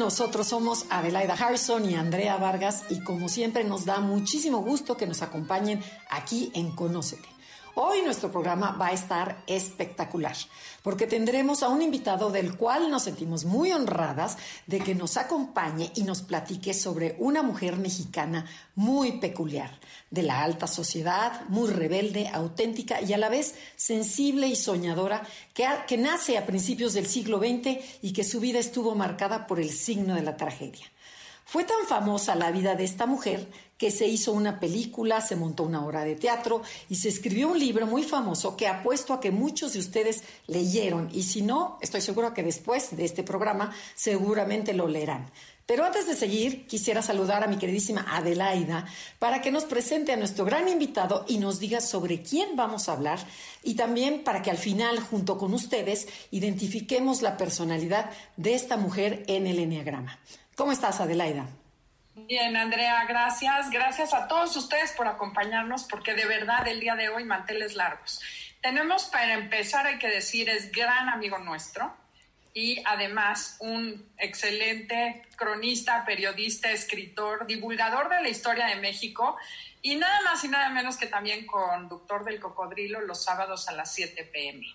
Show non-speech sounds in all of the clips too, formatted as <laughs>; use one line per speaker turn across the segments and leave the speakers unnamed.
Nosotros somos Adelaida Harrison y Andrea Vargas y como siempre nos da muchísimo gusto que nos acompañen aquí en Conócete. Hoy nuestro programa va a estar espectacular porque tendremos a un invitado del cual nos sentimos muy honradas de que nos acompañe y nos platique sobre una mujer mexicana muy peculiar, de la alta sociedad, muy rebelde, auténtica y a la vez sensible y soñadora, que, que nace a principios del siglo XX y que su vida estuvo marcada por el signo de la tragedia. Fue tan famosa la vida de esta mujer que se hizo una película, se montó una obra de teatro y se escribió un libro muy famoso que apuesto a que muchos de ustedes leyeron y si no, estoy seguro que después de este programa seguramente lo leerán. Pero antes de seguir, quisiera saludar a mi queridísima Adelaida para que nos presente a nuestro gran invitado y nos diga sobre quién vamos a hablar y también para que al final, junto con ustedes, identifiquemos la personalidad de esta mujer en el Enneagrama. ¿Cómo estás, Adelaida?
Bien, Andrea, gracias. Gracias a todos ustedes por acompañarnos, porque de verdad el día de hoy manteles largos. Tenemos para empezar, hay que decir, es gran amigo nuestro y además un excelente cronista, periodista, escritor, divulgador de la historia de México y nada más y nada menos que también conductor del cocodrilo los sábados a las 7 pm.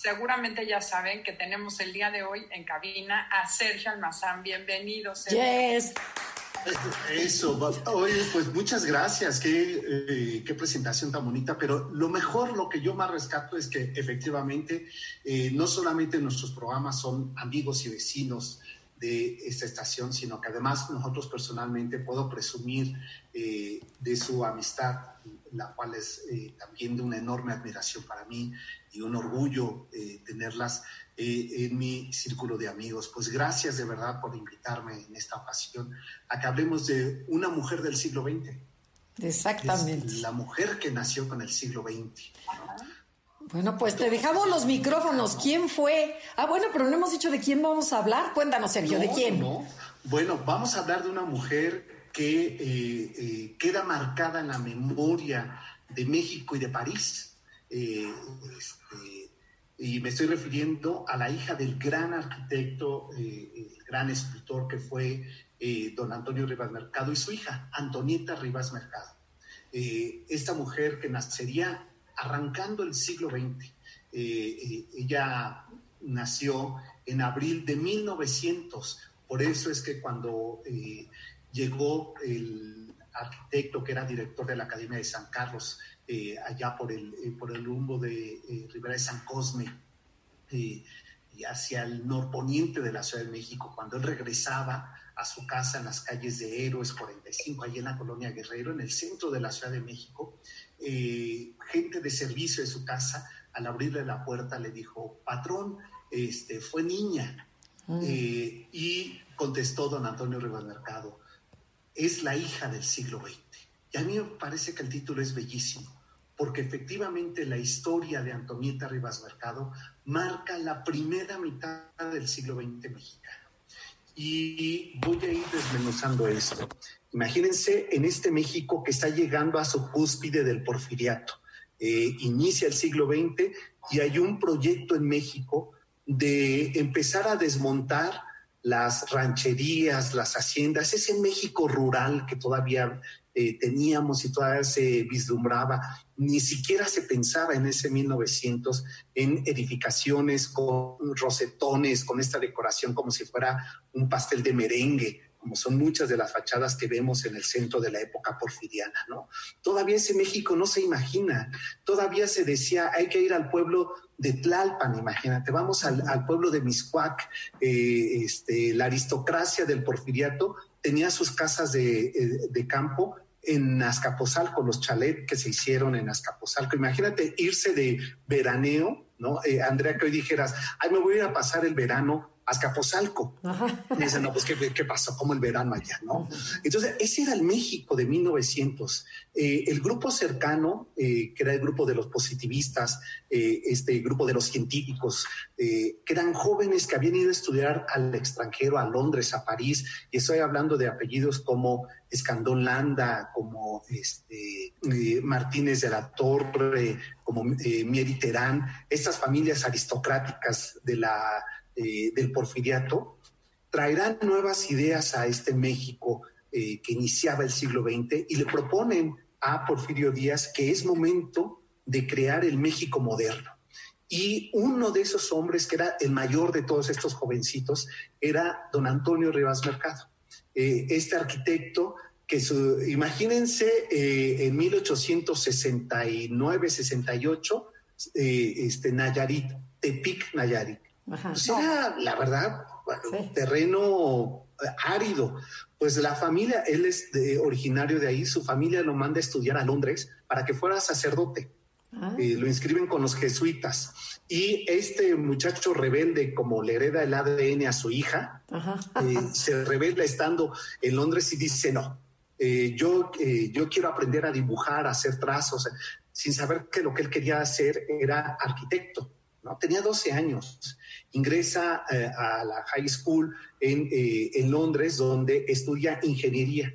Seguramente ya saben que tenemos el día de hoy en cabina a Sergio Almazán. Bienvenido, Sergio.
Yes.
Eso, oye, pues muchas gracias, qué, eh, qué, presentación tan bonita, pero lo mejor, lo que yo más rescato es que efectivamente eh, no solamente nuestros programas son amigos y vecinos de esta estación, sino que además nosotros personalmente puedo presumir eh, de su amistad, la cual es también de una enorme admiración para mí y un orgullo tenerlas en mi círculo de amigos. Pues gracias de verdad por invitarme en esta ocasión a que hablemos de una mujer del siglo XX.
Exactamente.
la mujer que nació con el siglo XX.
Bueno, pues te dejamos los micrófonos. ¿Quién fue? Ah, bueno, pero no hemos dicho de quién vamos a hablar. Cuéntanos, Sergio, ¿de quién?
No. Bueno, vamos a hablar de una mujer que eh, eh, queda marcada en la memoria de México y de París. Eh, este, y me estoy refiriendo a la hija del gran arquitecto, eh, el gran escultor que fue eh, don Antonio Rivas Mercado y su hija, Antonieta Rivas Mercado. Esta mujer que nacería arrancando el siglo XX. ella nació en abril de 1900, por eso es que cuando llegó el arquitecto que era director de la Academia de San Carlos, eh, allá por el, eh, por el rumbo de eh, Ribera de San Cosme y hacia el norponiente de la Ciudad de México, cuando él regresaba a su casa en las calles de Héroes 45, allí en la colonia Guerrero, en el centro de la Ciudad de México, gente de servicio de su casa, al abrirle la puerta, le dijo, patrón, este, fue niña. Mm. y contestó don Antonio Rivas Mercado, es la hija del siglo XX. Y a mí me parece que el título es bellísimo porque efectivamente la historia de Antonieta Rivas Mercado marca la primera mitad del siglo XX mexicano. Y voy a ir desmenuzando esto. Imagínense en este México que está llegando a su cúspide del porfiriato. Eh, inicia el siglo XX y hay un proyecto en México de empezar a desmontar las rancherías, las haciendas, ese México rural que todavía eh, teníamos y todavía se vislumbraba. Ni siquiera se pensaba en ese 1900 en edificaciones con rosetones, con esta decoración como si fuera un pastel de merengue como son muchas de las fachadas que vemos en el centro de la época porfiriana, ¿no? Todavía ese México no se imagina, todavía se decía, hay que ir al pueblo de Tlalpan, imagínate, vamos al, pueblo de Miscuac, eh, este, la aristocracia del porfiriato tenía sus casas de, eh, de campo en Azcapotzalco, los chalets que se hicieron en Azcapotzalco. Imagínate irse de veraneo, ¿no? Eh, Andrea, que hoy dijeras, ay, me voy a ir a pasar el verano Azcapotzalco. Y dicen, no, pues, ¿qué, pasó? ¿Cómo el verano allá, no? Entonces, ese era el México de 1900. Eh, el grupo cercano, eh, que era el grupo de los positivistas, eh, este grupo de los científicos, que eran jóvenes que habían ido a estudiar al extranjero, a Londres, a París, y estoy hablando de apellidos como Escandón Landa, como este, Martínez de la Torre, como Mieri Terán, estas familias aristocráticas de la eh, del porfiriato, traerán nuevas ideas a este México eh, que iniciaba el siglo XX y le proponen a Porfirio Díaz que es momento de crear el México moderno. Y uno de esos hombres, que era el mayor de todos estos jovencitos, era don Antonio Rivas Mercado. Eh, este arquitecto que su, imagínense en 1869-68, este, Nayarit, Tepic, Nayarit. Pues era, la verdad, terreno eh, árido. Pues la familia, él es originario de ahí, su familia lo manda a estudiar a Londres para que fuera sacerdote. Ah. Eh, lo inscriben con los jesuitas. Y este muchacho rebelde, como le hereda el ADN a su hija, eh, se revela estando en Londres y dice, no, yo, yo quiero aprender a dibujar, a hacer trazos, sin saber que lo que él quería hacer era arquitecto. Tenía 12 años ingresa eh, a la high school en, eh, Londres, donde estudia ingeniería.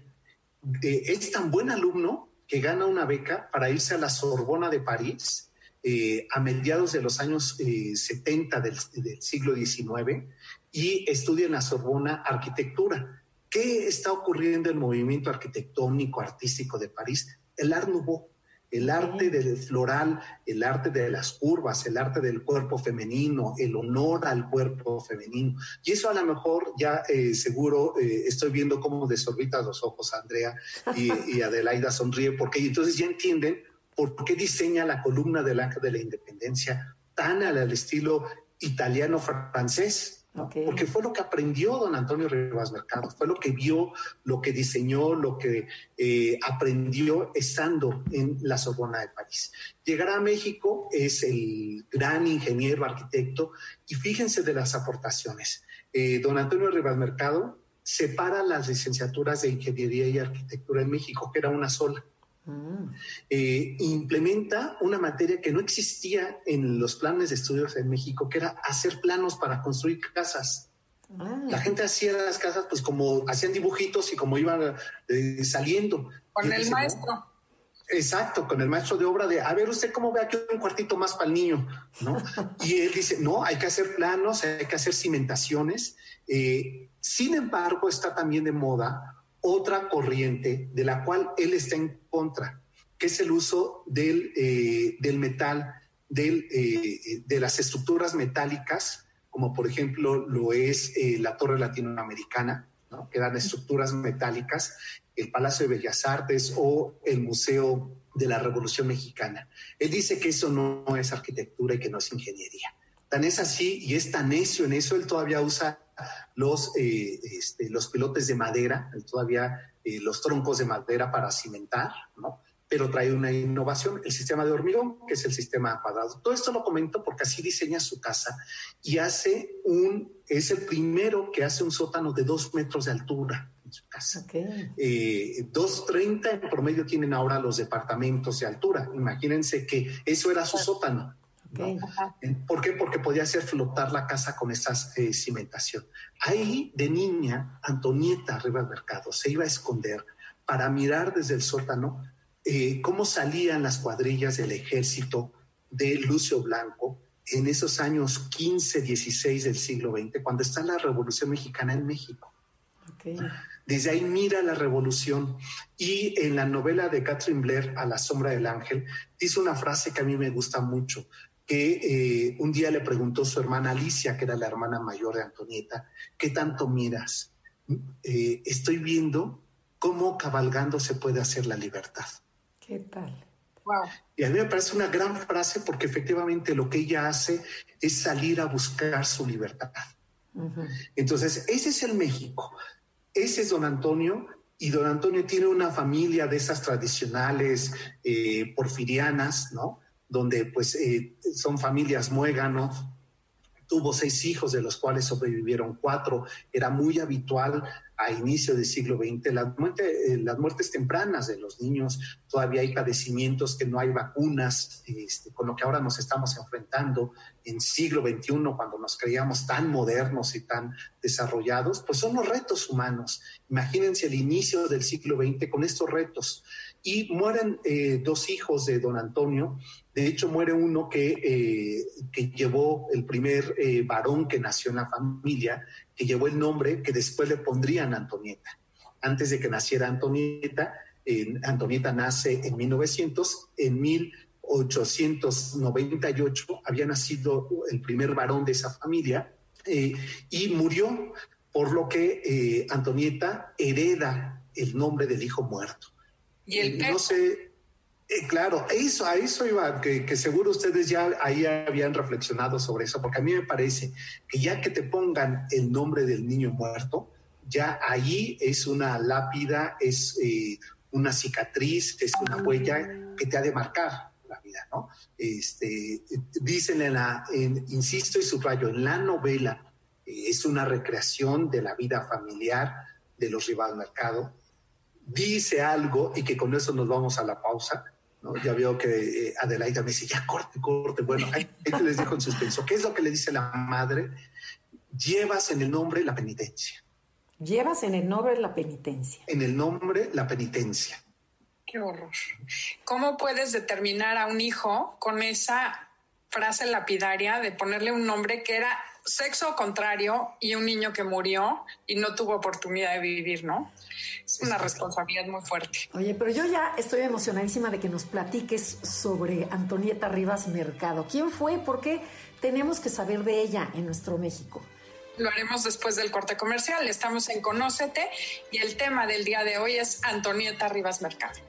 Eh, es tan buen alumno que gana una beca para irse a la Sorbona de París a mediados de los años 70 del, del, siglo XIX y estudia en la Sorbona arquitectura. ¿Qué está ocurriendo en el movimiento arquitectónico, artístico de París? El Art Nouveau el arte del floral, el arte de las curvas, el arte del cuerpo femenino, el honor al cuerpo femenino. Y eso a lo mejor ya eh, seguro eh, estoy viendo cómo desorbitas los ojos Andrea y, Adelaida sonríe, porque entonces ya entienden por qué diseña la columna del ángel de la independencia tan al estilo italiano-francés porque fue lo que aprendió don Antonio Rivas Mercado, fue lo que vio, lo que diseñó, lo que eh, aprendió estando en la Sorbona de París. Llegará a México, es el gran ingeniero, arquitecto, y fíjense de las aportaciones. Eh, don Antonio Rivas Mercado separa las licenciaturas de Ingeniería y Arquitectura en México, que era una sola. Eh, implementa una materia que no existía en los planes de estudios en México, que era hacer planos para construir casas. Ah. La gente hacía las casas pues como hacían dibujitos y como iban eh, saliendo.
Con el maestro.
Exacto, con el maestro de obra de, a ver, usted cómo ve aquí un cuartito más para el niño, ¿no? y él dice, no, hay que hacer planos, hay que hacer cimentaciones. Eh, sin embargo, está también de moda otra corriente de la cual él está en contra, que es el uso del, eh, del metal, del, eh, de las estructuras metálicas, como por ejemplo lo es eh, la Torre Latinoamericana, que eran estructuras metálicas, el Palacio de Bellas Artes o el Museo de la Revolución Mexicana. Él dice que eso no es arquitectura y que no es ingeniería. Tan es así y es tan necio en eso, él todavía usa los, eh, este, los pilotes de madera, todavía eh, los troncos de madera para cimentar, ¿no? pero trae una innovación, el sistema de hormigón, que es el sistema cuadrado. Todo esto lo comento porque así diseña su casa y hace un, es el primero que hace un sótano de dos metros de altura en su casa. Okay. Eh, 2.30 en promedio tienen ahora los departamentos de altura. Imagínense que eso era su sótano. ¿Por qué? Porque podía hacer flotar la casa con esa eh, cimentación. Ahí, de niña, Antonieta Rivas Mercado se iba a esconder para mirar desde el sótano eh, cómo salían las cuadrillas del ejército de Lucio Blanco en esos años 15, 16 del siglo XX, cuando está la Revolución Mexicana en México. Desde ahí mira la revolución y en la novela de Catherine Blair, A la sombra del ángel, dice una frase que a mí me gusta mucho que eh, un día le preguntó su hermana Alicia, que era la hermana mayor de Antonieta, ¿qué tanto miras? Eh, estoy viendo cómo cabalgando se puede hacer la libertad.
¿Qué tal?
Wow. Y a mí me parece una gran frase porque efectivamente lo que ella hace es salir a buscar su libertad. Entonces, ese es el México. Ese es don Antonio y don Antonio tiene una familia de esas tradicionales porfirianas, ¿no? Donde pues eh, son familias muéganos, tuvo seis hijos, de los cuales sobrevivieron cuatro. Era muy habitual a inicio del siglo XX las, eh, las muertes tempranas de los niños. Todavía hay padecimientos que no hay vacunas, este, con lo que ahora nos estamos enfrentando en siglo XXI, cuando nos creíamos tan modernos y tan desarrollados, pues son los retos humanos. Imagínense el inicio del siglo XX con estos retos. Y mueren eh, dos hijos de don Antonio de hecho, muere uno que, eh, que llevó el primer eh, varón que nació en la familia, que llevó el nombre que después le pondrían Antonieta. Antes de que naciera Antonieta, Antonieta nace en 1900, en 1898 había nacido el primer varón de esa familia y murió, por lo que Antonieta hereda el nombre del hijo muerto.
Y el
no sé, eh, claro, eso, a eso iba, que, seguro ustedes ya ahí habían reflexionado sobre eso, porque a mí me parece que ya que te pongan el nombre del niño muerto, ya ahí es una lápida, es eh, una cicatriz, es una huella que te ha de marcar la vida, ¿no? Este, dicen en la, insisto y subrayo, en la novela eh, es una recreación de la vida familiar de los Rivas Mercado, dice algo y que con eso nos vamos a la pausa ya veo que eh, Adelaida me dice, ya corte, corte. Bueno, ahí, les dejo en suspenso. ¿Qué es lo que le dice la madre? Llevas en el nombre la penitencia.
Llevas en el nombre la penitencia.
En el nombre la penitencia.
Qué horror. ¿Cómo puedes determinar a un hijo con esa frase lapidaria de ponerle un nombre que era sexo contrario y un niño que murió y no tuvo oportunidad de vivir, ¿no? Es una responsabilidad muy fuerte.
Oye, pero yo ya estoy emocionadísima de que nos platiques sobre Antonieta Rivas Mercado. ¿Quién fue? ¿Por qué tenemos que saber de ella en nuestro México?
Lo haremos después del corte comercial. Estamos en Conócete y el tema del día de hoy es Antonieta Rivas Mercado.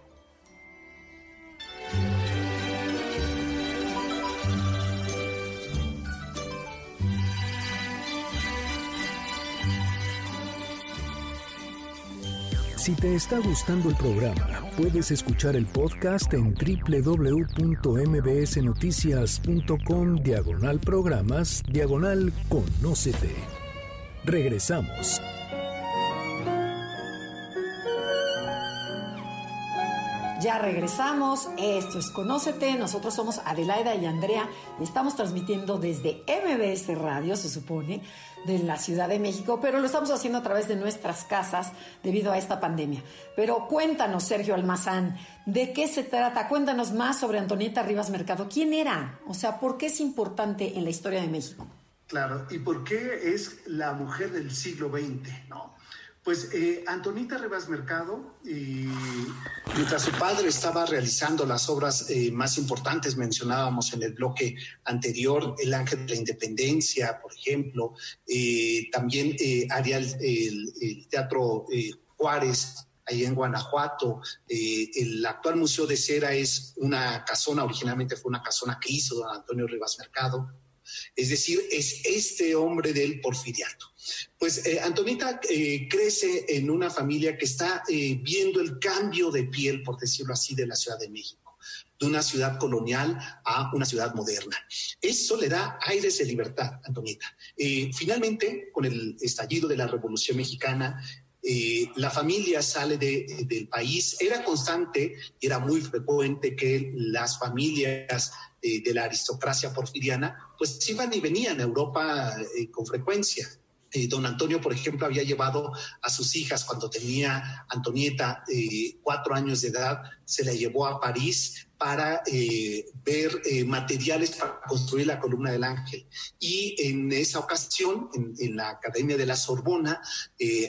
Si te está gustando el programa, puedes escuchar el podcast en www.mbsnoticias.com diagonal programas diagonal conócete. Regresamos.
Ya regresamos, esto es Conócete, nosotros somos Adelaida y Andrea y estamos transmitiendo desde MBS Radio, se supone, de la Ciudad de México, pero lo estamos haciendo a través de nuestras casas debido a esta pandemia. Pero cuéntanos, Sergio Almazán, ¿de qué se trata? Cuéntanos más sobre Antonieta Rivas Mercado. ¿Quién era? O sea, ¿por qué es importante en la historia de México?
Claro, ¿y por qué es la mujer del siglo XX? ¿no? Pues eh, Antonita Rivas Mercado, mientras su padre estaba realizando las obras eh, más importantes, mencionábamos en el bloque anterior, El Ángel de la Independencia, por ejemplo, eh, también haría el, Teatro Juárez, ahí en Guanajuato. el actual Museo de Cera es una casona, originalmente fue una casona que hizo don Antonio Rivas Mercado. Es decir, es este hombre del porfiriato. Pues eh, Antonita eh, crece en una familia que está eh, viendo el cambio de piel, por decirlo así, de la Ciudad de México, de una ciudad colonial a una ciudad moderna. Eso le da aires de libertad, Antonita. finalmente, con el estallido de la Revolución Mexicana, la familia sale del país. Era constante, era muy frecuente que las familias de la aristocracia porfiriana pues iban y venían a Europa con frecuencia. Eh, don Antonio, por ejemplo, había llevado a sus hijas cuando tenía Antonieta eh, cuatro años de edad, se la llevó a París para eh, ver materiales para construir la columna del ángel. Y en esa ocasión, en, la Academia de la Sorbona,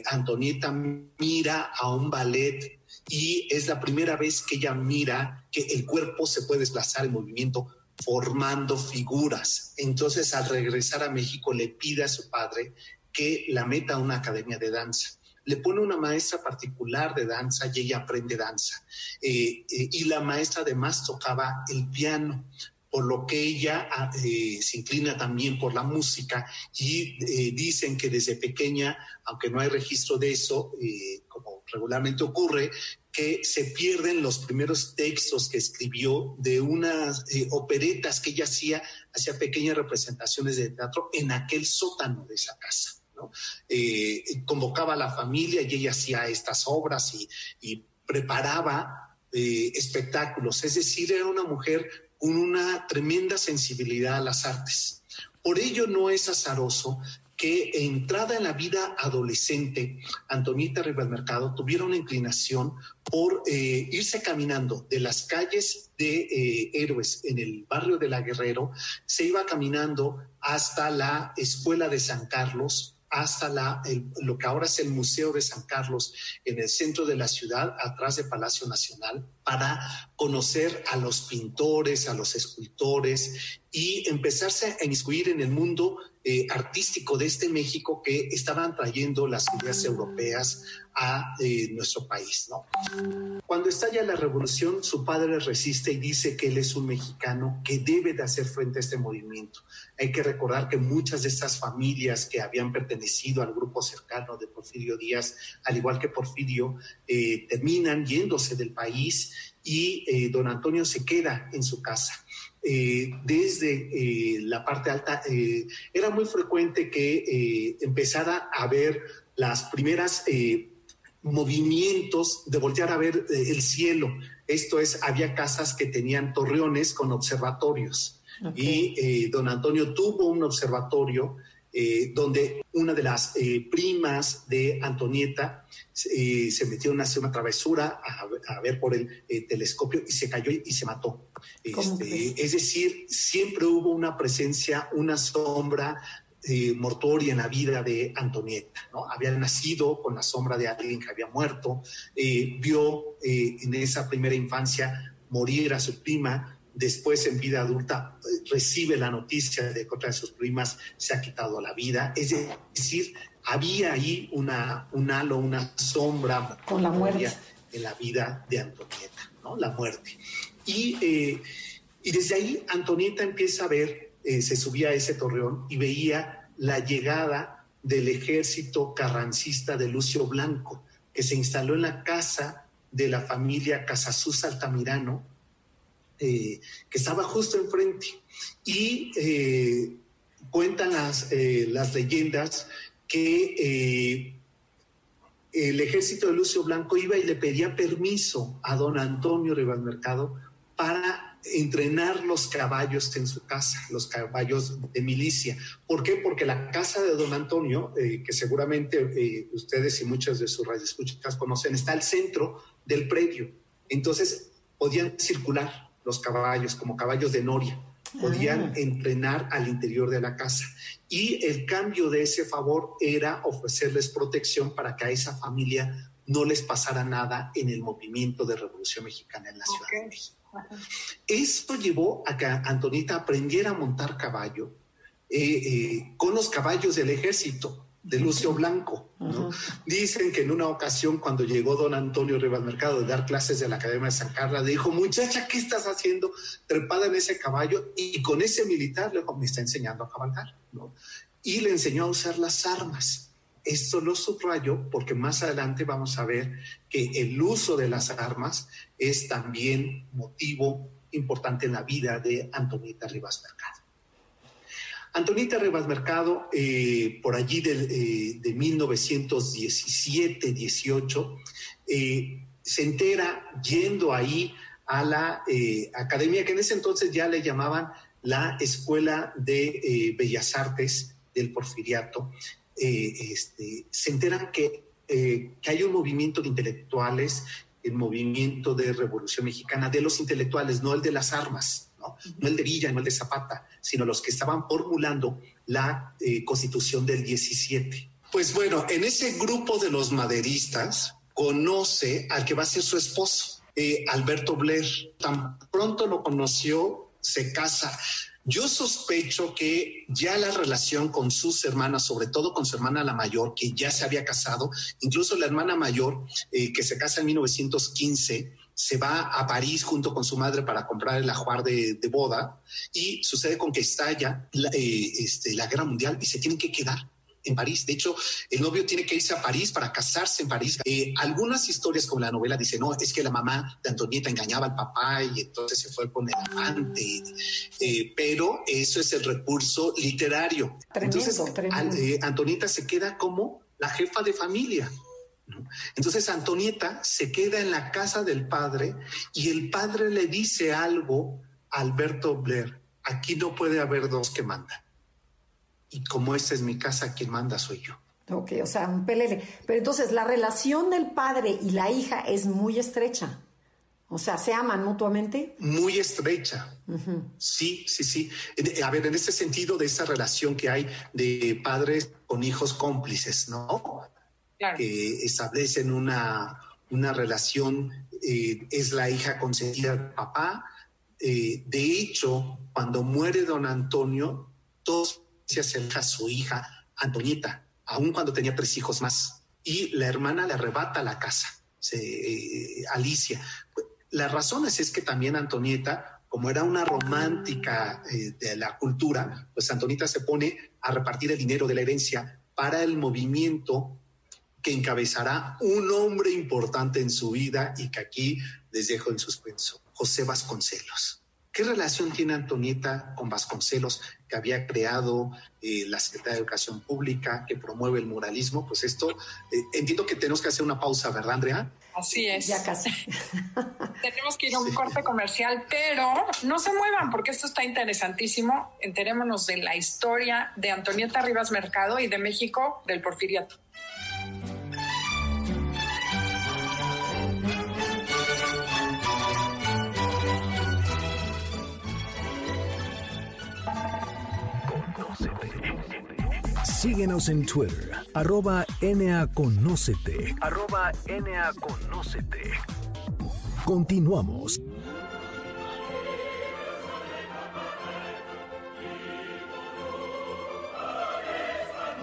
Antonieta mira a un ballet y es la primera vez que ella mira que el cuerpo se puede desplazar en movimiento formando figuras. Entonces, al regresar a México, le pide a su padre que la meta a una academia de danza. Le pone una maestra particular de danza y ella aprende danza. Eh, eh, y la maestra además tocaba el piano por lo que ella ah, eh, se inclina también por la música y dicen que desde pequeña, aunque no hay registro de eso, como regularmente ocurre, que se pierden los primeros textos que escribió de unas operetas que ella hacía, hacía pequeñas representaciones de teatro en aquel sótano de esa casa. Convocaba a la familia y ella hacía estas obras y, preparaba espectáculos, es decir, era una mujer con una tremenda sensibilidad a las artes. Por ello no es azaroso que entrada en la vida adolescente, Antonieta Rivas Mercado tuviera una inclinación por eh, irse caminando de las calles de eh, Héroes en el barrio de La Guerrero, se iba caminando hasta la Escuela de San Carlos, hasta la, lo que ahora es el Museo de San Carlos en el centro de la ciudad, atrás de Palacio Nacional, para conocer a los pintores, a los escultores y empezarse a inmiscuir en el mundo eh, artístico de este México que estaban trayendo las ideas europeas a eh, nuestro país. ¿no? Cuando estalla la revolución, su padre resiste y dice que él es un mexicano que debe de hacer frente a este movimiento. Hay que recordar que muchas de estas familias que habían pertenecido al grupo cercano de Porfirio Díaz, al igual que Porfirio, eh, terminan yéndose del país y don Antonio se queda en su casa. Eh, desde eh, la parte alta, eh, era muy frecuente que empezara a ver las primeras movimientos de voltear a ver el cielo. Esto es, había casas que tenían torreones con observatorios. Y don Antonio tuvo un observatorio donde una de las primas de Antonieta se metió en una, travesura a, ver por el telescopio y se cayó y se mató. Este, es decir, siempre hubo una presencia, una sombra eh, mortuoria en la vida de Antonieta, ¿no? Había nacido con la sombra de alguien que había muerto, eh, vio eh, en esa primera infancia morir a su prima, después en vida adulta recibe la noticia de que otra de sus primas se ha quitado la vida, es decir, había ahí una, un halo, una sombra
con la muerte
en la vida de Antonieta, ¿no? La muerte. Y, eh, y desde ahí Antonieta empieza a ver, eh, se subía a ese torreón y veía la llegada del ejército carrancista de Lucio Blanco, que se instaló en la casa de la familia Casasús Altamirano, eh, que estaba justo enfrente. Y cuentan las, las leyendas que el ejército de Lucio Blanco iba y le pedía permiso a don Antonio Rivas Mercado para entrenar los caballos en su casa, los caballos de milicia. ¿Por qué? Porque la casa de don Antonio, eh, que seguramente eh, ustedes y muchas de sus radioescuchas conocen, está al centro del predio. Entonces podían circular los caballos como caballos de noria, podían ah. entrenar al interior de la casa. Y el cambio de ese favor era ofrecerles protección para que a esa familia no les pasara nada en el movimiento de Revolución Mexicana en la Ciudad de México. Esto llevó a que Antonita aprendiera a montar caballo eh, eh, con los caballos del ejército de Lucio Blanco. Dicen que en una ocasión cuando llegó don Antonio Rivas Mercado de dar clases de la Academia de San Carlos, le dijo, muchacha, ¿qué estás haciendo trepada en ese caballo? Y con ese militar le dijo, me está enseñando a cabalgar. Y le enseñó a usar las armas. Esto lo subrayo porque más adelante vamos a ver que el uso de las armas es también motivo importante en la vida de Antonita Rivas Mercado. Antonita Rivas Mercado, eh, por allí de, 1917-18, eh, eh, se entera yendo ahí a la academia que en ese entonces ya le llamaban la Escuela de Bellas Artes del Porfiriato, eh, este, se enteran que, eh, que hay un movimiento de intelectuales, el movimiento de Revolución Mexicana, de los intelectuales, no el de las armas, no, el de Villa, no el de Zapata, sino los que estaban formulando la eh, constitución del 17. Pues bueno, en ese grupo de los maderistas conoce al que va a ser su esposo, Alberto Blair. Tan pronto lo conoció, se casa. Yo sospecho que ya la relación con sus hermanas, sobre todo con su hermana la mayor, que ya se había casado, incluso la hermana mayor, eh, que se casa en 1915, se va a París junto con su madre para comprar el ajuar de, boda y sucede con que estalla la, eh, este, la guerra mundial y se tienen que quedar en París. De hecho, el novio tiene que irse a París para casarse en París. Eh, algunas historias como la novela dicen, no, es que la mamá de Antonieta engañaba al papá y entonces se fue con el amante. Eh, pero eso es el recurso literario. entonces, eh, Antonieta se queda como la jefa de familia. Entonces Antonieta se queda en la casa del padre y el padre le dice algo a Alberto Blair, aquí no puede haber dos que mandan y como esta es mi casa, quien manda soy yo.
Ok, o sea, un pelele. Pero entonces la relación del padre y la hija es muy estrecha. O sea, ¿se aman mutuamente?
Muy estrecha. Sí, sí, sí. A ver, en ese sentido de esa relación que hay de padres con hijos cómplices, ¿no? Que establecen una, una relación, eh, es la hija consentida del papá. Eh, de hecho, cuando muere don Antonio, todos se acerca a su hija Antonieta, aun cuando tenía tres hijos más, y la hermana le arrebata la casa, eh, Alicia. Las razones es que también Antonieta, como era una romántica de la cultura, pues Antonieta se pone a repartir el dinero de la herencia para el movimiento que encabezará un hombre importante en su vida y que aquí les dejo en suspenso, José Vasconcelos. ¿Qué relación tiene Antonieta con Vasconcelos, que había creado eh, la Secretaría de Educación Pública, que promueve el muralismo? Pues esto, eh, entiendo que tenemos que hacer una pausa, ¿verdad, Andrea?
Así es.
Ya casi. <laughs>
tenemos que ir a un corte comercial, pero no se muevan porque esto está interesantísimo. Enterémonos de la historia de Antonieta Rivas Mercado y de México del Porfiriato.
Síguenos en Twitter, arroba NAConócete. Arroba NAConócete. Continuamos.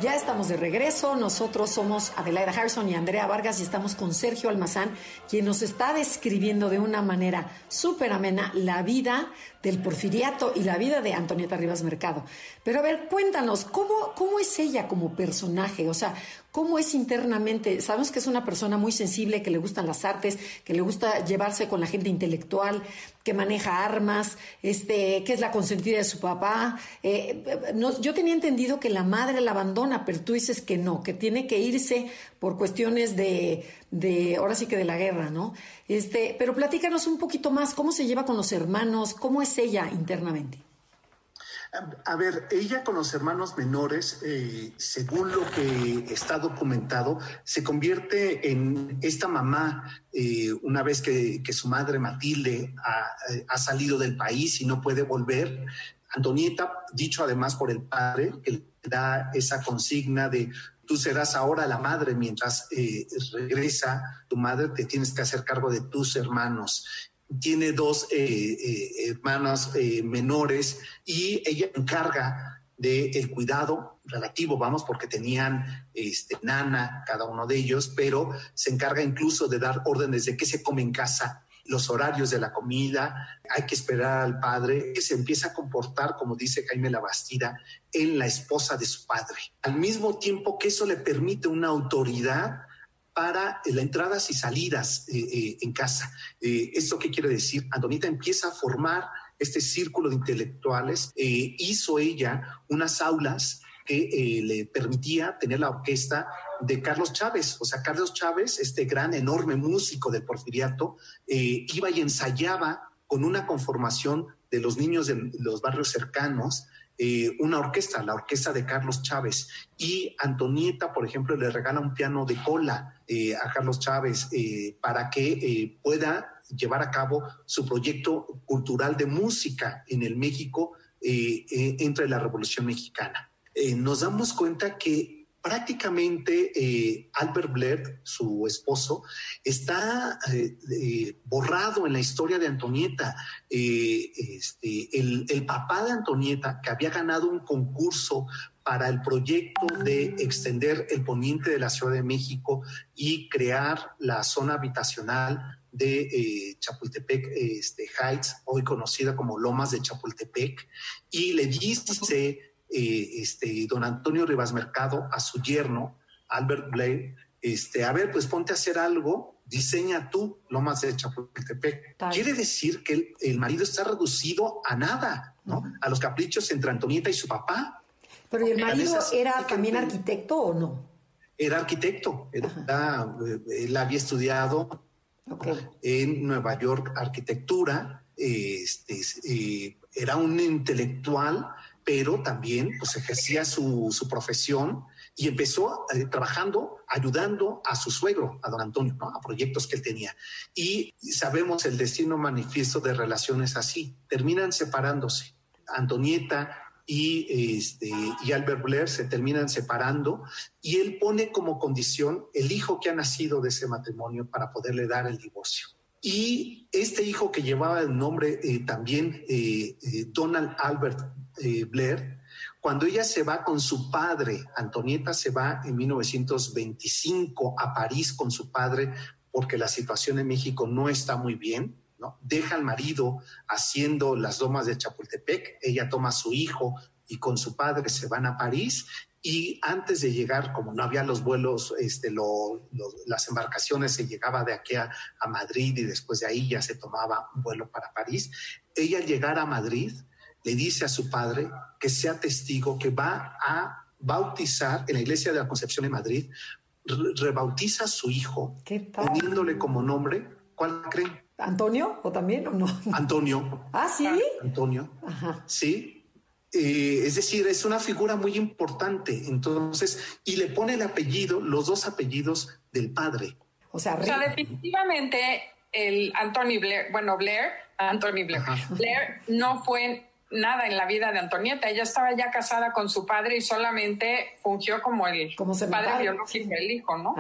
Ya estamos de regreso. Nosotros somos Adelaida Harrison y Andrea Vargas y estamos con Sergio Almazán, quien nos está describiendo de una manera súper amena la vida del porfiriato y la vida de Antonieta Rivas Mercado. Pero a ver, cuéntanos, ¿cómo, cómo es ella como personaje? O sea, ¿cómo es internamente? Sabemos que es una persona muy sensible, que le gustan las artes, que le gusta llevarse con la gente intelectual, que maneja armas, este, que es la consentida de su papá. Eh, yo tenía entendido que la madre la abandona, pero tú dices que no, que tiene que irse por cuestiones de, de, ahora sí que de la guerra, ¿no? Este, pero platícanos un poquito más, ¿cómo se lleva con los hermanos? ¿Cómo es ella internamente?
A ver, ella con los hermanos menores, eh, según lo que está documentado, se convierte en esta mamá eh, una vez que, su madre Matilde ha, ha, salido del país y no puede volver. Antonieta, dicho además por el padre, que le da esa consigna de tú serás ahora la madre mientras eh, regresa tu madre, te tienes que hacer cargo de tus hermanos. Tiene dos eh, eh, hermanas menores y ella encarga del cuidado relativo, vamos, porque tenían este, nana cada uno de ellos, pero se encarga incluso de dar órdenes de qué se come en casa, los horarios de la comida, hay que esperar al padre, que se empieza a comportar, como dice Jaime Labastida, en la esposa de su padre. Al mismo tiempo que eso le permite una autoridad para las entradas y salidas eh, eh, en casa. Eh, ¿Esto qué quiere decir? Antonita empieza a formar este círculo de intelectuales. hizo ella unas aulas que le permitía tener la orquesta de Carlos Chávez. O sea, Carlos Chávez, este gran, enorme músico del porfiriato, iba y ensayaba con una conformación de los niños de los barrios cercanos, eh, una orquesta, la orquesta de Carlos Chávez. Y Antonieta, por ejemplo, le regala un piano de cola eh, a Carlos Chávez eh, para que pueda llevar a cabo su proyecto cultural de música en el México entre la Revolución Mexicana. nos damos cuenta que prácticamente eh, Albert Blair, su esposo, está eh, eh, borrado en la historia de Antonieta. Este, el, papá de Antonieta, que había ganado un concurso para el proyecto de extender el poniente de la Ciudad de México y crear la zona habitacional de Chapultepec este, Heights, hoy conocida como Lomas de Chapultepec, y le dice eh, este, don Antonio Rivas Mercado a su yerno, Albert Blair, este, a ver, pues ponte a hacer algo, diseña tú Lomas de Chapultepec. Quiere decir que el, marido está reducido a nada, ¿no? A los caprichos entre Antonieta y su papá.
Pero el marido era también arquitecto o no?
Era arquitecto, él había estudiado en Nueva York arquitectura, este, eh, era un intelectual, pero también pues, ejercía su, su profesión y empezó eh, trabajando, ayudando a su suegro, a don Antonio, a proyectos que él tenía. Y sabemos el destino manifiesto de relaciones así, terminan separándose. Antonieta y, este, y Albert Blair se terminan separando y él pone como condición el hijo que ha nacido de ese matrimonio para poderle dar el divorcio. Y este hijo que llevaba el nombre eh, también eh, Donald Albert Blair, cuando ella se va con su padre, Antonieta se va en 1925 a París con su padre porque la situación en México no está muy bien, ¿no? Deja al marido haciendo las domas de Chapultepec, ella toma a su hijo y con su padre se van a París y antes de llegar, como no había los vuelos, este, las embarcaciones se llegaba de aquí a, a, Madrid y después de ahí ya se tomaba un vuelo para París. Ella al llegar a Madrid le dice a su padre que sea testigo, que va a bautizar en la iglesia de la Concepción en Madrid, rebautiza a su hijo, poniéndole como nombre, ¿cuál creen?
¿Antonio o también o no?
Antonio. <laughs>
Ah, sí.
Antonio. Ajá. Sí. Eh, es decir, es una figura muy importante. Entonces, y le pone el apellido, los dos apellidos del padre.
O sea, definitivamente el Anthony Blair, bueno, Blair, Anthony Blair, Blair no fue nada en la vida de Antonieta. Ella estaba ya casada con su padre y solamente fungió como el padre biológico del hijo, ¿no?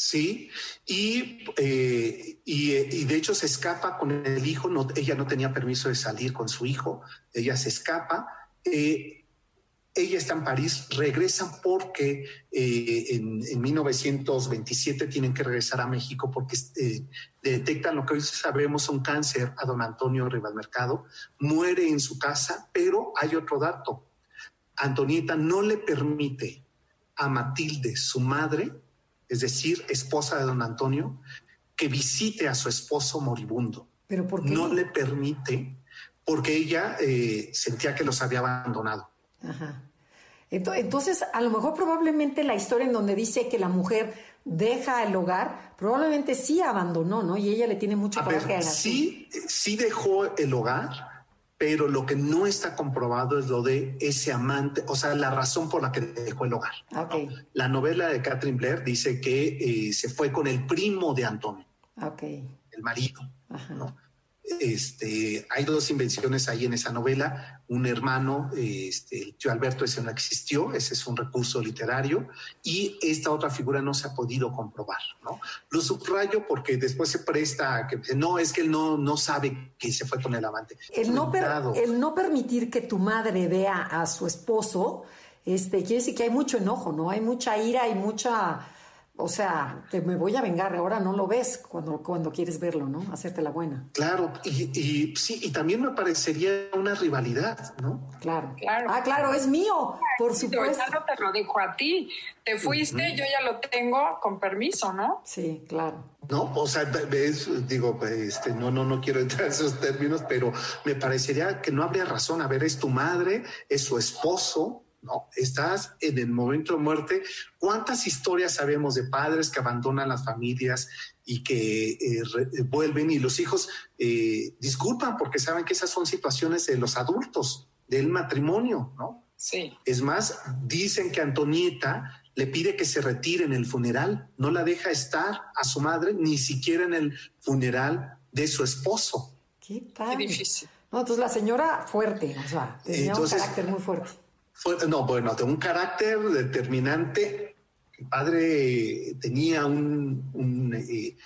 Sí, y, eh, y, de hecho se escapa con el hijo, no, ella no tenía permiso de salir con su hijo, ella se escapa. Eh, ella está en París, regresan porque eh, en, 1927 tienen que regresar a México porque eh, detectan lo que hoy sabemos un cáncer a don Antonio Mercado, muere en su casa, pero hay otro dato. Antonieta no le permite a Matilde, su madre, es decir, esposa de don Antonio, que visite a su esposo moribundo.
¿Pero por qué?
No le permite porque ella eh, sentía que los había abandonado. Ajá.
Entonces, a lo mejor probablemente la historia en donde dice que la mujer deja el hogar, probablemente sí abandonó, ¿no? Y ella le tiene mucho coraje a,
Sí, sí dejó el hogar, pero lo que no está comprobado es lo de ese amante, o sea, la razón por la que dejó el hogar. Okay. La novela de Catherine Blair dice que eh, se fue con el primo de Antonio, okay. el marido, ¿no? Este, hay dos invenciones ahí en esa novela. Un hermano, este, el tío Alberto, ese no existió, ese es un recurso literario, y esta otra figura no se ha podido comprobar. ¿no? Lo subrayo porque después se presta a que no, es que él no, no sabe que se fue con el amante.
El no, el no permitir que tu madre vea a su esposo, este, quiere decir que hay mucho enojo, ¿no? Hay mucha ira y mucha o sea, te me voy a vengar, ahora no lo ves cuando, cuando quieres verlo, ¿no? Hacerte la buena.
Claro, y, sí, y también me parecería una rivalidad, ¿no?
Claro. claro. Ah, claro, es mío, por supuesto.
Ya no te lo dijo a ti. Te fuiste, yo ya lo tengo con permiso, ¿no?
Sí, claro.
No, o sea, ves, digo, este, no, no, no quiero entrar en esos términos, pero me parecería que no habría razón. A ver, es tu madre, es su esposo, ¿no? Estás en el momento de muerte. ¿Cuántas historias sabemos de padres que abandonan las familias y que eh, eh, vuelven y los hijos eh, disculpan porque saben que esas son situaciones de los adultos, del matrimonio, ¿no?
Sí.
Es más, dicen que Antonieta le pide que se retire en el funeral, no la deja estar a su madre ni siquiera en el funeral de su esposo.
Qué, difícil. No, entonces la señora fuerte, o sea, tenía un carácter muy fuerte
no, bueno, de un carácter determinante. El padre tenía eh,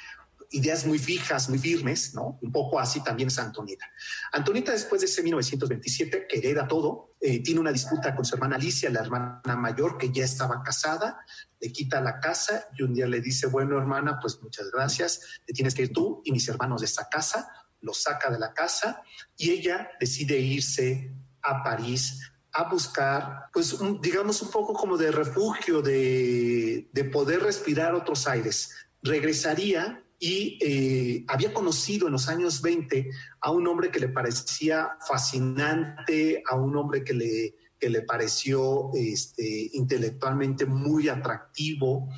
ideas muy fijas, muy firmes, ¿no? Un poco así también es Antonieta. Antonieta, después de ese 1927, que hereda todo, eh, tiene una disputa con su hermana Alicia, la hermana mayor, que ya estaba casada, le quita la casa y un día le dice, bueno, hermana, pues muchas gracias, te tienes que ir tú y mis hermanos de esta casa, lo saca de la casa y ella decide irse a París a buscar, pues, digamos, un poco como de refugio, de, de poder respirar otros aires. Regresaría y eh, había conocido en los años 20 a un hombre que le parecía fascinante, a un hombre que le, que le pareció este, intelectualmente muy atractivo,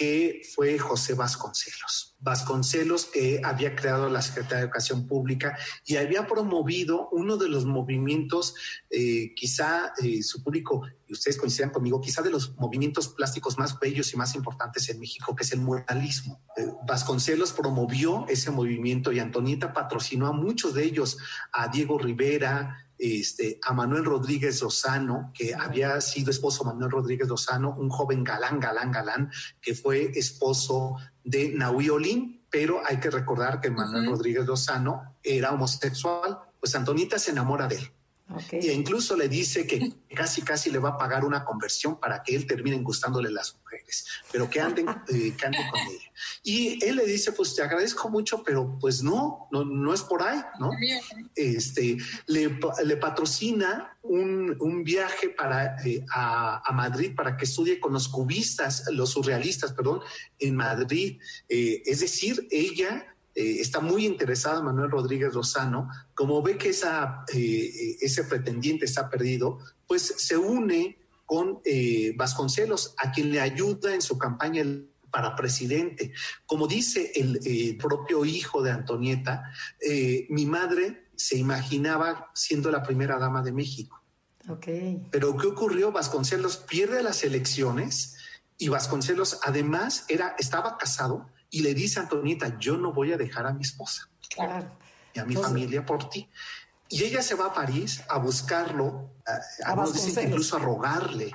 que fue José Vasconcelos. Vasconcelos que había creado la Secretaría de Educación Pública y había promovido uno de los movimientos, eh, quizá eh, su público, y ustedes coincidan conmigo, quizá de los movimientos plásticos más bellos y más importantes en México, que es el muralismo. Eh, Vasconcelos promovió ese movimiento y Antonieta patrocinó a muchos de ellos, a Diego Rivera, este, a Manuel Rodríguez Lozano, que había sido esposo Manuel Rodríguez Lozano, un joven galán, galán, galán, que fue esposo de Nahui Olin, pero hay que recordar que Manuel Rodríguez Lozano era homosexual, pues Antonita se enamora de él. Y incluso le dice que casi, casi le va a pagar una conversión para que él termine gustándole las mujeres, pero que anden, <laughs> eh, con ella. Y él le dice, pues te agradezco mucho, pero pues no, no, no es por ahí, ¿no? Este, le, le patrocina un, un viaje para, eh, a, a, Madrid para que estudie con los cubistas, los surrealistas, perdón, en Madrid. Eh, es decir, ella eh, está muy interesada Manuel Rodríguez Rosano, como ve que esa, eh, ese pretendiente está perdido, pues se une con eh, Vasconcelos, a quien le ayuda en su campaña para presidente. Como dice el propio hijo de Antonieta, mi madre se imaginaba siendo la primera dama de México.
Okay.
Pero ¿qué ocurrió? Vasconcelos pierde las elecciones y Vasconcelos además era, estaba casado y le dice a Antonieta, yo no voy a dejar a mi esposa y a mi familia por ti. Y ella se va a París a buscarlo, a, a incluso a rogarle.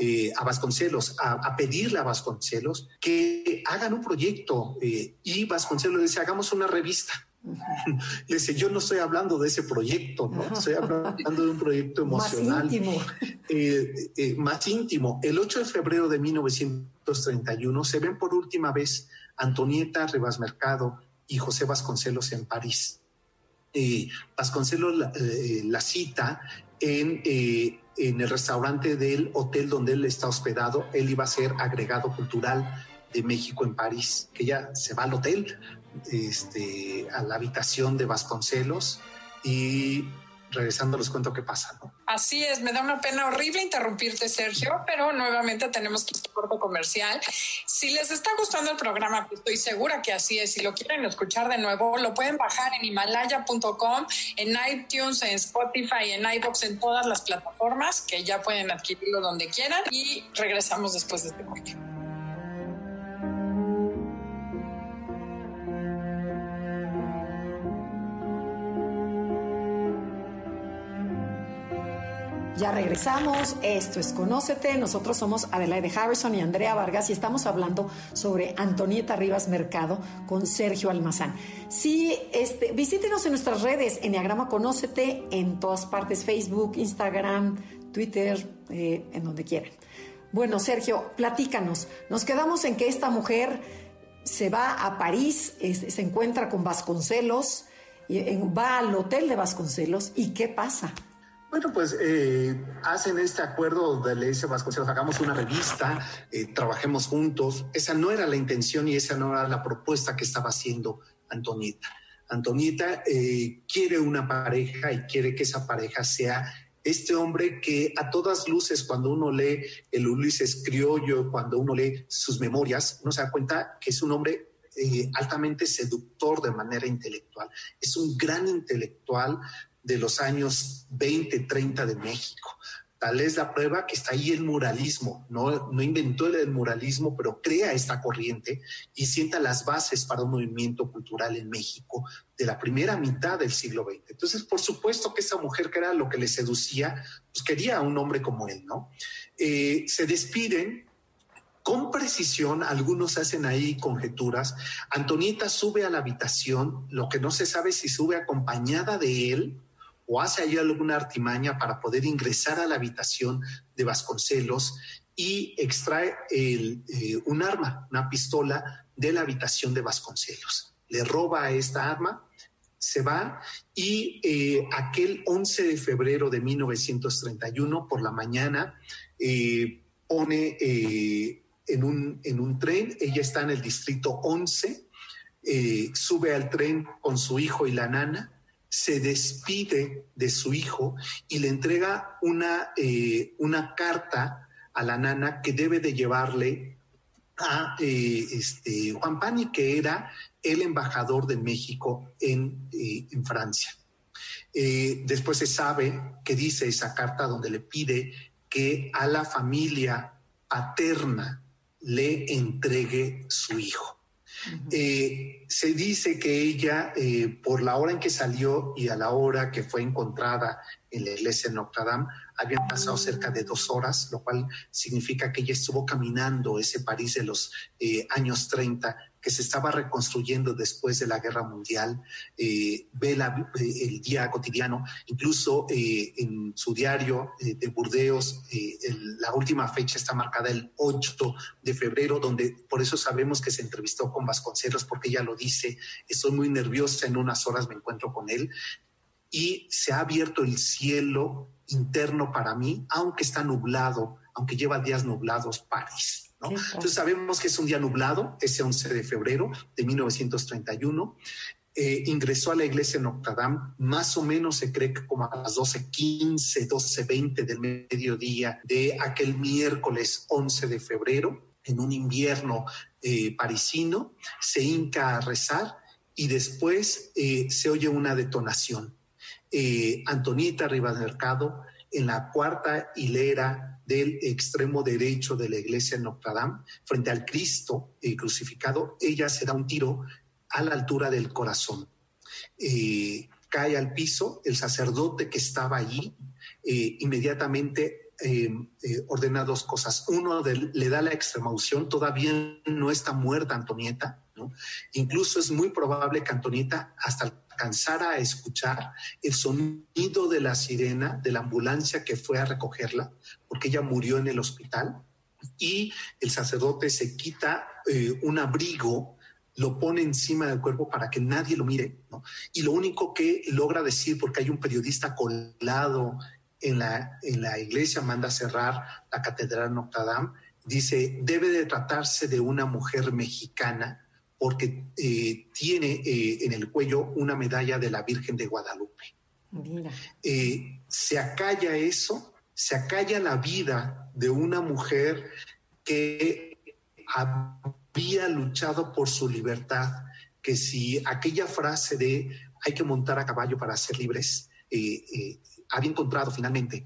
Eh, a Vasconcelos, a, pedirle a Vasconcelos que hagan un proyecto eh, y Vasconcelos dice, hagamos una revista. <laughs> Le dice, yo no estoy hablando de ese proyecto, ¿no? Estoy hablando de un proyecto <laughs> emocional.
Más íntimo. <laughs>
Eh, más íntimo. El 8 de febrero de 1931 se ven por última vez Antonieta Rivas Mercado y José Vasconcelos en París. Eh, Vasconcelos la, eh, cita en, eh, en el restaurante del hotel donde él está hospedado. Él iba a ser agregado cultural de México en París, que ya se va al hotel, este, a la habitación de Vasconcelos y regresando les cuento qué pasa. ¿no?
Así es, me da una pena horrible interrumpirte, Sergio, pero nuevamente tenemos que un corto comercial. Si les está gustando el programa, estoy segura que así es, si lo quieren escuchar de nuevo, lo pueden bajar en himalaya.com, en iTunes, en Spotify, en iBox, en todas las plataformas que ya pueden adquirirlo donde quieran y regresamos después de este corte.
Ya regresamos, esto es Conócete, nosotros somos Adelaide Harrison y Andrea Vargas y estamos hablando sobre Antonieta Rivas Mercado con Sergio Almazán. Sí, este, visítenos en nuestras redes, Enneagrama Conócete, en todas partes, Facebook, Instagram, Twitter, eh, en donde quieran. Bueno, Sergio, platícanos, nos quedamos en que esta mujer se va a París, se encuentra con Vasconcelos, va al hotel de Vasconcelos y ¿qué pasa?
Bueno, pues eh, hacen este acuerdo donde le dice Vasconcelos, hagamos una revista, eh, trabajemos juntos. Esa no era la intención y esa no era la propuesta que estaba haciendo Antonieta. Antonieta eh, quiere una pareja y quiere que esa pareja sea este hombre que a todas luces, cuando uno lee el Ulises criollo, cuando uno lee sus memorias, uno se da cuenta que es un hombre altamente seductor de manera intelectual. Es un gran intelectual, de los años 20, 30 de México. Tal es la prueba que está ahí el muralismo. No, no inventó el muralismo, pero crea esta corriente y sienta las bases para un movimiento cultural en México de la primera mitad del siglo XX. Entonces, por supuesto que esa mujer, que era lo que le seducía, pues quería a un hombre como él, ¿no? Eh, se despiden con precisión, algunos hacen ahí conjeturas. Antonieta sube a la habitación, lo que no se sabe si sube acompañada de él o hace ahí alguna artimaña para poder ingresar a la habitación de Vasconcelos y extrae eh, un arma, una pistola de la habitación de Vasconcelos. Le roba esta arma, se va y eh, aquel 11 de febrero de 1931 por la mañana eh, pone en, un, en un tren, ella está en el distrito 11, sube al tren con su hijo y la nana, se despide de su hijo y le entrega una, una carta a la nana que debe de llevarle a eh, este, Juan Pani, que era el embajador de México en, eh, en Francia. Eh, después se sabe que dice esa carta donde le pide que a la familia paterna le entregue su hijo. Se dice que ella, por la hora en que salió y a la hora que fue encontrada en la iglesia de Notre Dame, habían pasado cerca de dos horas, lo cual significa que ella estuvo caminando ese París de los eh, años 30 que se estaba reconstruyendo después de la guerra mundial, eh, ve eh, el día cotidiano, incluso en su diario de Burdeos, la última fecha está marcada el 8 de febrero, donde por eso sabemos que se entrevistó con Vasconcelos, porque ella lo dice, estoy muy nerviosa, en unas horas me encuentro con él, y se ha abierto el cielo interno para mí, aunque está nublado, aunque lleva días nublados París. Entonces sabemos que es un día nublado, ese 11 de febrero de 1931. Eh, ingresó a la iglesia en Notre Dame, más o menos se cree que como a las 12.15, 12.20 del mediodía de aquel miércoles 11 de febrero, en un invierno eh, parisino, se hinca a rezar y después eh, se oye una detonación Antonita Rivas Mercado en la cuarta hilera del extremo derecho de la iglesia de Notre Dame, frente al Cristo eh, crucificado, ella se da un tiro a la altura del corazón. Eh, cae al piso, el sacerdote que estaba allí inmediatamente ordena dos cosas. Uno, le da la extremaunción, todavía no está muerta Antonieta, Incluso es muy probable que Antonieta hasta alcanzara a escuchar el sonido de la sirena de la ambulancia que fue a recogerla, porque ella murió en el hospital, y el sacerdote se quita eh, un abrigo, lo pone encima del cuerpo para que nadie lo mire, Y lo único que logra decir, porque hay un periodista colado en la, en la iglesia, manda cerrar la catedral Notre Dame, dice, debe de tratarse de una mujer mexicana porque eh, tiene eh, en el cuello una medalla de la Virgen de Guadalupe. Eh, se acalla eso, se acalla la vida de una mujer que había luchado por su libertad, que si aquella frase de hay que montar a caballo para ser libres, había encontrado finalmente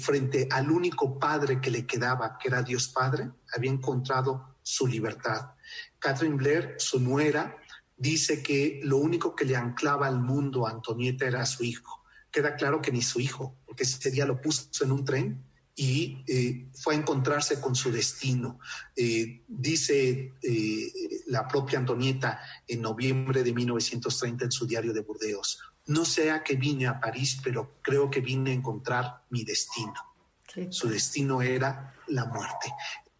frente al único padre que le quedaba, que era Dios Padre, había encontrado su libertad. Catherine Blair, su nuera, dice que lo único que le anclaba al mundo a Antonieta era su hijo. Queda claro que ni su hijo, porque ese día lo puso en un tren y eh, fue a encontrarse con su destino. Eh, dice eh, la propia Antonieta en noviembre de 1930 en su diario de Burdeos, no sé a qué vine a París, pero creo que vine a encontrar mi destino. Su destino era la muerte.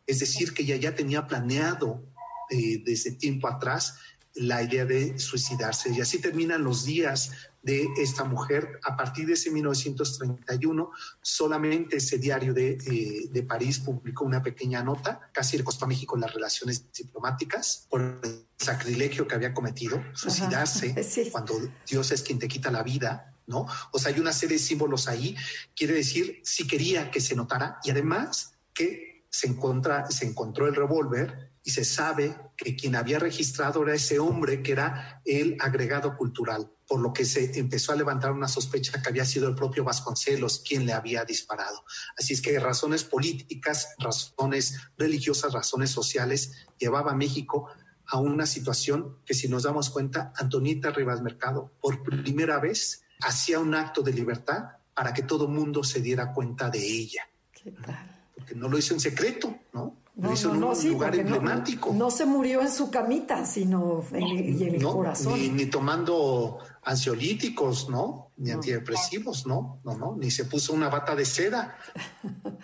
Es decir, que ella ya tenía planeado eh, desde tiempo atrás la idea de suicidarse. Y así terminan los días de esta mujer. A partir de ese 1931, solamente ese diario de, eh, de, París publicó una pequeña nota, casi le costó a México las relaciones diplomáticas por el sacrilegio que había cometido, suicidarse <laughs> cuando Dios es quien te quita la vida. ¿No? O sea, hay una serie de símbolos ahí. Quiere decir, si quería que se notara y además que se, encontra, se encontró el revólver y se sabe que quien había registrado era ese hombre que era el agregado cultural, por lo que se empezó a levantar una sospecha que había sido el propio Vasconcelos quien le había disparado. Así es que razones políticas, razones religiosas, razones sociales llevaba a México a una situación que si nos damos cuenta, Antonita Rivas Mercado por primera vez hacía un acto de libertad para que todo mundo se diera cuenta de ella. ¿Qué tal? Porque no lo hizo en secreto, ¿no? Lo hizo en un lugar emblemático.
No, se murió en su camita, sino en, y en el corazón.
Ni, ni, tomando ansiolíticos, ¿no? Ni antidepresivos, ¿no? No, no, ni se puso una bata de seda. <laughs>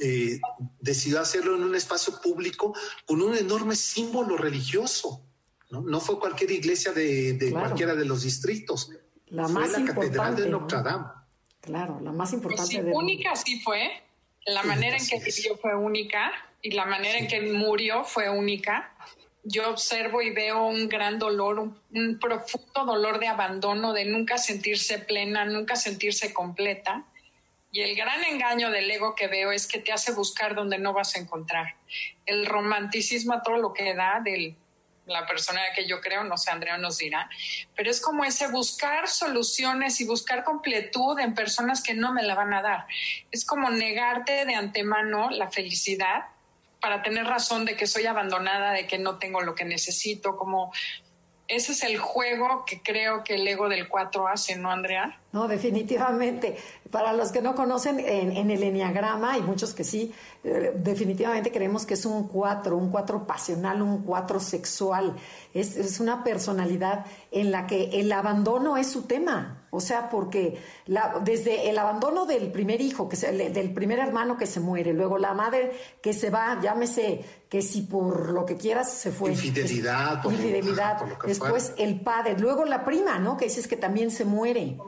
Eh, decidió hacerlo en un espacio público con un enorme símbolo religioso. No, no fue cualquier iglesia de, cualquiera de los distritos. La fue la Catedral de Notre Dame.
Claro, la más importante.
Pues Única sí fue. La manera en que vivió fue única y la manera en que murió fue única. Yo observo y veo un gran dolor, un, profundo dolor de abandono, de nunca sentirse plena, nunca sentirse completa. Y el gran engaño del ego que veo es que te hace buscar donde no vas a encontrar. El romanticismo a todo lo que da del la persona que yo creo, no sé, Andrea nos dirá, pero es como ese buscar soluciones y buscar completud en personas que no me la van a dar. Es como negarte de antemano la felicidad para tener razón de que soy abandonada, de que no tengo lo que necesito, como ese es el juego que creo que el ego del 4 hace, ¿no, Andrea?
No, definitivamente. Para los que no conocen, en, el enneagrama, y muchos que sí, eh, definitivamente creemos que es un 4, un 4 pasional, un 4 sexual. Es, es, una personalidad en la que el abandono es su tema. O sea, porque la, desde el abandono del primer hijo, que se, del primer hermano que se muere, luego la madre que se va, llámese que si por lo que quieras se fue.
Infidelidad.
infidelidad. Después el padre, luego la prima, ¿no? Que dices que también se muere.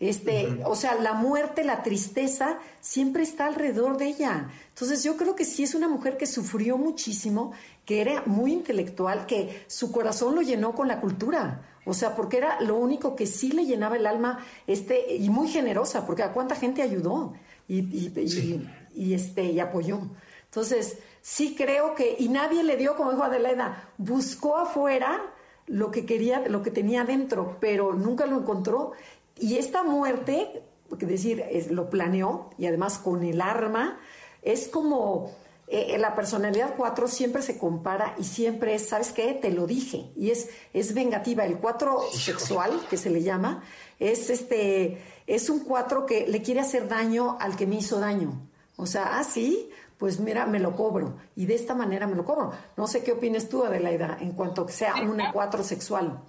Este, o sea, la muerte, la tristeza, siempre está alrededor de ella. Entonces yo creo que sí es una mujer que sufrió muchísimo, que era muy intelectual, que su corazón lo llenó con la cultura. O sea, porque era lo único que sí le llenaba el alma, este, y muy generosa, porque a cuánta gente ayudó y, y, y este, y apoyó. Entonces, sí creo que, y nadie le dio, como dijo Adelaida, buscó afuera lo que quería, lo que tenía dentro, pero nunca lo encontró. Y esta muerte, porque decir, es, lo planeó, y además con el arma, es como eh, la personalidad 4 siempre se compara y siempre es, ¿sabes qué? Te lo dije. Y es, es vengativa. El 4 sexual, que se le llama, es este, es un 4 que le quiere hacer daño al que me hizo daño. O sea, ah, sí, pues mira, me lo cobro. Y de esta manera me lo cobro. No sé qué opinas tú, Adelaida, en cuanto que sea una cuatro sexual.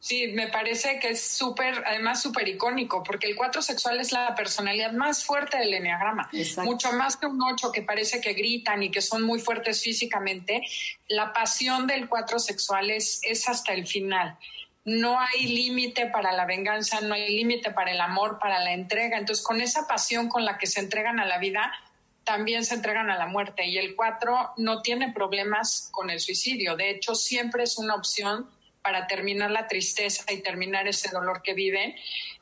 Sí, me parece que es súper, además súper icónico, porque el cuatro sexual es la personalidad más fuerte del enneagrama. Mucho más que un ocho que parece que gritan y que son muy fuertes físicamente. La pasión del cuatro sexual es, es hasta el final. No hay límite para la venganza, no hay límite para el amor, para la entrega. Entonces, con esa pasión con la que se entregan a la vida, también se entregan a la muerte y el 4 no tiene problemas con el suicidio. De hecho, siempre es una opción para terminar la tristeza y terminar ese dolor que viven.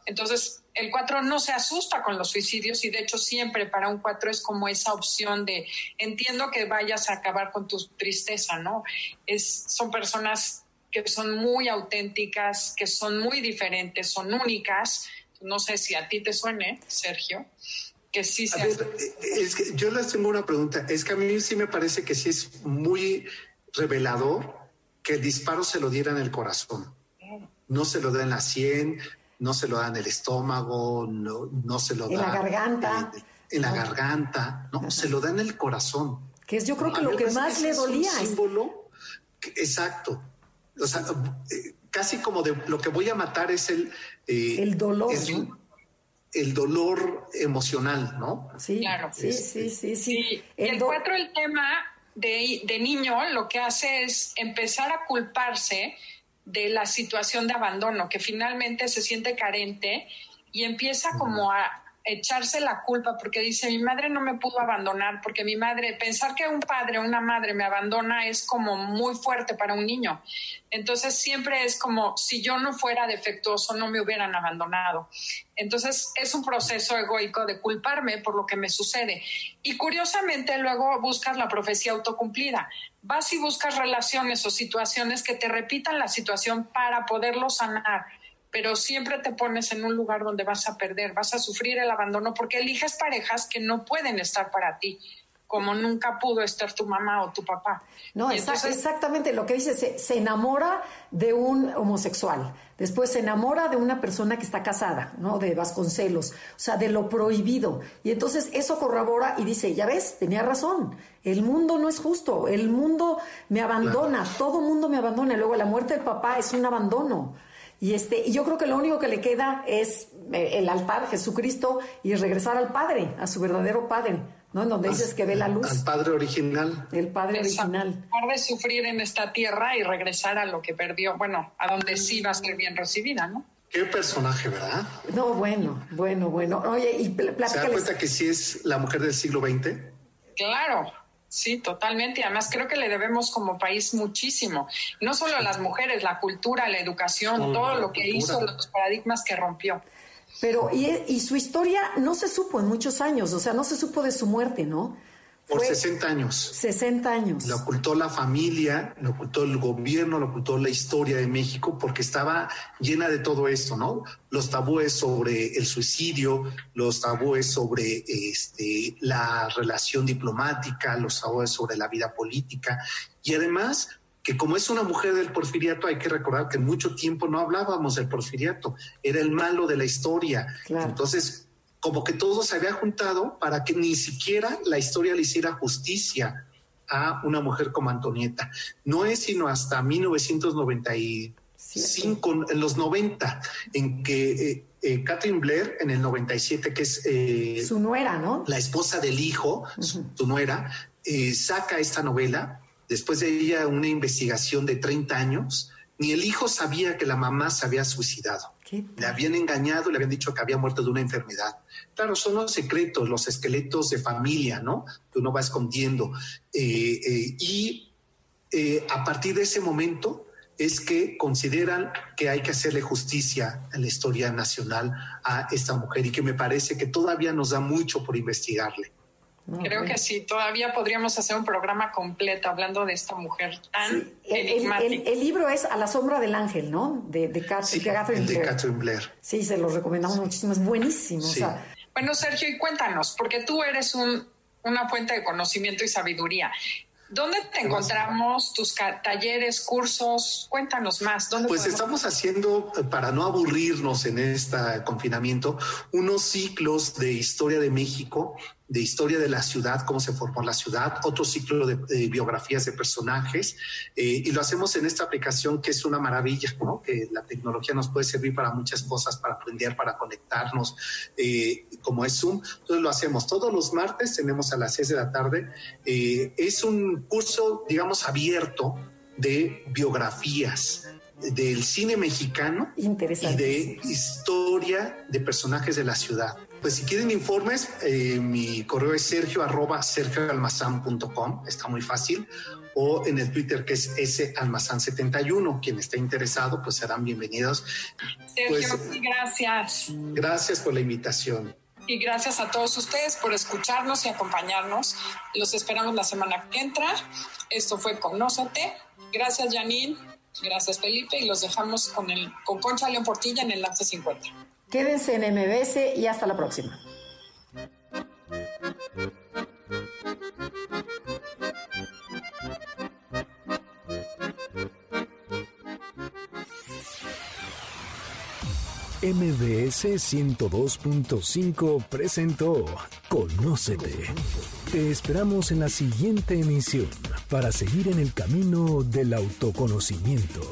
Entonces, el 4 no se asusta con los suicidios y de hecho siempre para un 4 es como esa opción de entiendo que vayas a acabar con tu tristeza, ¿no? Es, son personas que son muy auténticas, que son muy diferentes, son únicas. No sé si a ti te suene, Sergio que sí se
es que yo les tengo una pregunta. Es que a mí sí me parece que sí es muy revelador que el disparo se lo diera en el corazón. No se lo da en la sien, no se lo da en el estómago, no, no se lo da
en la garganta.
En, la garganta, no, se lo da en el corazón.
Que es yo creo que lo que más le dolía.
Es un símbolo, exacto. O sea, eh, casi como de lo que voy a matar es el...
Eh, el dolor
el dolor emocional, ¿no?
Sí, claro. Sí, sí, sí, sí.
El, cuatro, el tema de, de, niño, lo que hace es empezar a culparse de la situación de abandono, que finalmente se siente carente y empieza como a, echarse la culpa porque dice, mi madre no me pudo abandonar, porque mi madre, pensar que un padre o una madre me abandona es como muy fuerte para un niño. Entonces siempre es como, si yo no fuera defectuoso, no me hubieran abandonado. Entonces es un proceso egoico de culparme por lo que me sucede. Y curiosamente luego buscas la profecía autocumplida. Vas y buscas relaciones o situaciones que te repitan la situación para poderlo sanar pero siempre te pones en un lugar donde vas a perder, vas a sufrir el abandono porque eliges parejas que no pueden estar para ti. como nunca pudo estar tu mamá o tu papá.
No, exactamente lo que dice, se, enamora de un homosexual, después se enamora de una persona que está casada, ¿no? De Vasconcelos, o sea, de lo prohibido. Y entonces eso corrobora y dice, ya ves, tenía razón, el mundo no es justo, el mundo me abandona, todo mundo me abandona, y luego la muerte del papá es un abandono. Y, este, y yo creo que lo único que le queda es eh, el altar, Jesucristo, y regresar al Padre, a su verdadero Padre. ¿no? En donde dices que ve la luz.
Al padre original.
El padre original.
Dejar de sufrir en esta tierra y regresar a lo que perdió, bueno, a donde sí va a ser bien recibida, ¿no?
Qué personaje, ¿verdad?
No, bueno, bueno, bueno. Oye, y
¿Se da cuenta que sí es la mujer del siglo XX?
Claro, sí, totalmente. Y además creo que le debemos como país muchísimo. No solo las mujeres, la cultura, la educación, todo lo que hizo, los paradigmas que rompió.
Pero, y, su historia no se supo en muchos años, o sea, no se supo de su muerte, ¿no?
Por 60 años.
60 años.
Lo ocultó la familia, lo ocultó el gobierno, lo ocultó la historia de México, porque estaba llena de todo esto, ¿no? Los tabúes sobre el suicidio, los tabúes sobre este, la relación diplomática, los tabúes sobre la vida política, y además que como es una mujer del porfiriato, hay que recordar que en mucho tiempo no hablábamos del porfiriato, era el malo de la historia. Entonces, como que todo se había juntado para que ni siquiera la historia le hiciera justicia a una mujer como Antonieta. No es sino hasta 1995, en los 90, en que eh, eh, Catherine Blair, en el 97, que es...
Eh, su nuera, ¿no?
La esposa del hijo, su, nuera, saca esta novela después de ella una investigación de 30 años, ni el hijo sabía que la mamá se había suicidado. Le habían engañado, le habían dicho que había muerto de una enfermedad. Claro, son los secretos, los esqueletos de familia, ¿no? Que uno va escondiendo. Eh, eh, y eh, a partir de ese momento es que consideran que hay que hacerle justicia en la historia nacional a esta mujer y que me parece que todavía nos da mucho por investigarle.
Creo que sí, todavía podríamos hacer un programa completo hablando de esta mujer tan enigmática.
El, libro es A la sombra del ángel, ¿no? De, de,
Catherine, Blair.
Sí, se lo recomendamos muchísimo, es buenísimo.
bueno, Sergio, y cuéntanos, porque tú eres un, una fuente de conocimiento y sabiduría. ¿Dónde te encontramos? ¿Tus talleres, cursos? Cuéntanos más. ¿Dónde
pues estamos haciendo, eh, para no aburrirnos en este confinamiento, unos ciclos de historia de México de historia de la ciudad, cómo se formó la ciudad, otro ciclo de, biografías de personajes, eh, y lo hacemos en esta aplicación que es una maravilla, ¿no? que la tecnología nos puede servir para muchas cosas, para aprender, para conectarnos, eh, como es Zoom. Entonces lo hacemos todos los martes, tenemos a las 6 de la tarde. Eh, es un curso, digamos, abierto de biografías del cine mexicano y de historia de personajes de la ciudad. Pues si quieren informes, eh, mi correo es sergio arroba sergioalmazán.com, está muy fácil, o en el Twitter que es salmazán71. Quien esté interesado, pues serán bienvenidos.
Sergio, pues, gracias.
Gracias por la invitación.
Y gracias a todos ustedes por escucharnos y acompañarnos. Los esperamos la semana que entra. Esto fue Conócete. Gracias, Janine. Gracias, Felipe. Y los dejamos con, el, con Concha León Portilla en el Enlace 50.
Quédense en MBS y hasta la próxima.
MBS 102.5 presentó Conócete. Te esperamos en la siguiente emisión para seguir en el camino del autoconocimiento.